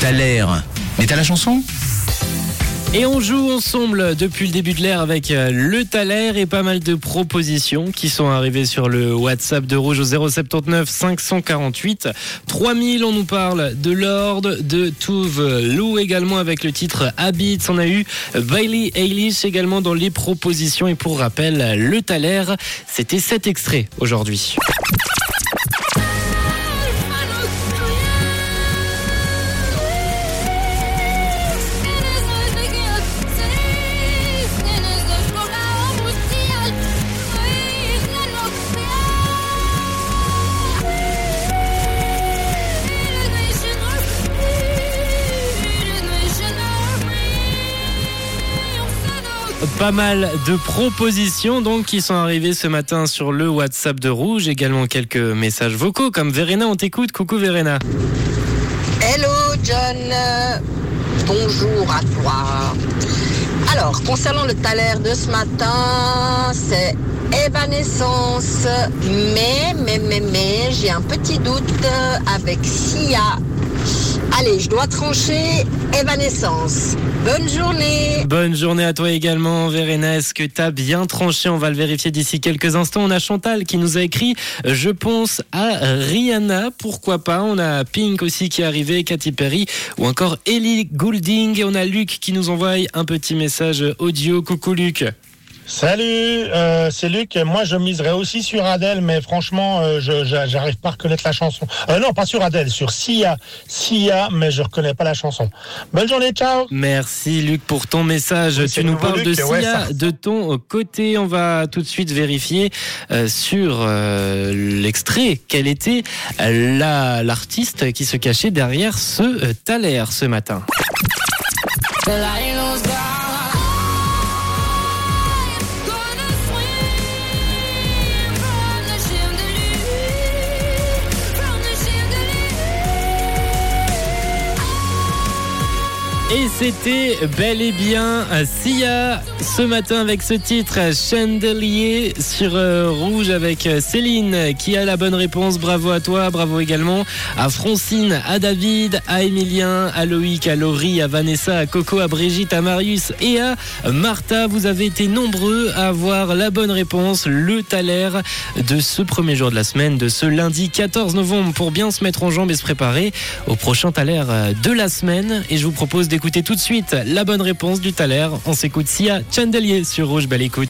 T'as. Mais t'as la chanson? Et on joue ensemble depuis le début de l'ère avec euh, le Thaler et pas mal de propositions qui sont arrivées sur le WhatsApp de Rouge au 079 548 3000. On nous parle de Lord, de Touve Lou également avec le titre Habits. On a eu Bailey Eilish également dans les propositions. Et pour rappel, le Thaler, c'était cet extrait aujourd'hui. Pas mal de propositions donc qui sont arrivées ce matin sur le WhatsApp de Rouge. Également quelques messages vocaux comme Verena, on t'écoute. Coucou Verena. Hello John, bonjour à toi. Alors, concernant le thaler de ce matin, c'est Evanescence. Mais, mais, mais, mais, j'ai un petit doute avec Sia. Allez, je dois trancher Evanescence. Bonne journée. Bonne journée à toi également, Verena. Est-ce que t'as bien tranché? On va le vérifier d'ici quelques instants. On a Chantal qui nous a écrit Je pense à Rihanna. Pourquoi pas On a Pink aussi qui est arrivé, Katy Perry ou encore Ellie Goulding. Et on a Luc qui nous envoie un petit message audio. Coucou Luc. Salut, euh, c'est Luc. Moi, je miserais aussi sur Adèle, mais franchement, euh, je j'arrive pas à reconnaître la chanson. Euh, non, pas sur Adèle, sur Sia. Sia, mais je reconnais pas la chanson. Bonne journée, ciao. Merci Luc pour ton message. Oui, tu nous parles de Sia ouais, ça. de ton côté. On va tout de suite vérifier euh, sur euh, l'extrait quelle était la l'artiste qui se cachait derrière ce euh, Thaler ce matin? Et c'était bel et bien euh, Sia ce matin avec ce titre Chandelier sur euh, Rouge avec euh, Céline qui a la bonne réponse. Bravo à toi, bravo également à Francine, à David, à Emilien, à Loïc, à Laurie, à Vanessa, à Coco, à Brigitte, à Marius et à Martha. Vous avez été nombreux à avoir la bonne réponse, le Thaler de ce premier jour de la semaine, de ce lundi 14 novembre pour bien se mettre en jambes et se préparer au prochain Thaler euh, de la semaine. Et je vous propose d'écouter tout de suite la bonne réponse du Thaler. On s'écoute Sia Chandelier sur Rouge. Belle écoute.